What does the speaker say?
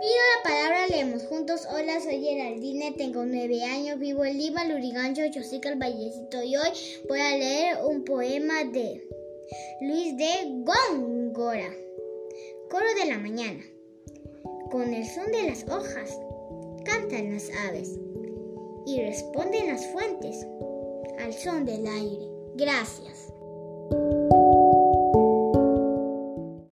Pido la palabra, Leemos juntos. Hola, soy Geraldine, tengo nueve años, vivo en Lima, Lurigancho, Chosica, el Vallecito y hoy voy a leer un poema de Luis de Góngora. Coro de la mañana. Con el son de las hojas cantan las aves y responden las fuentes al son del aire. Gracias.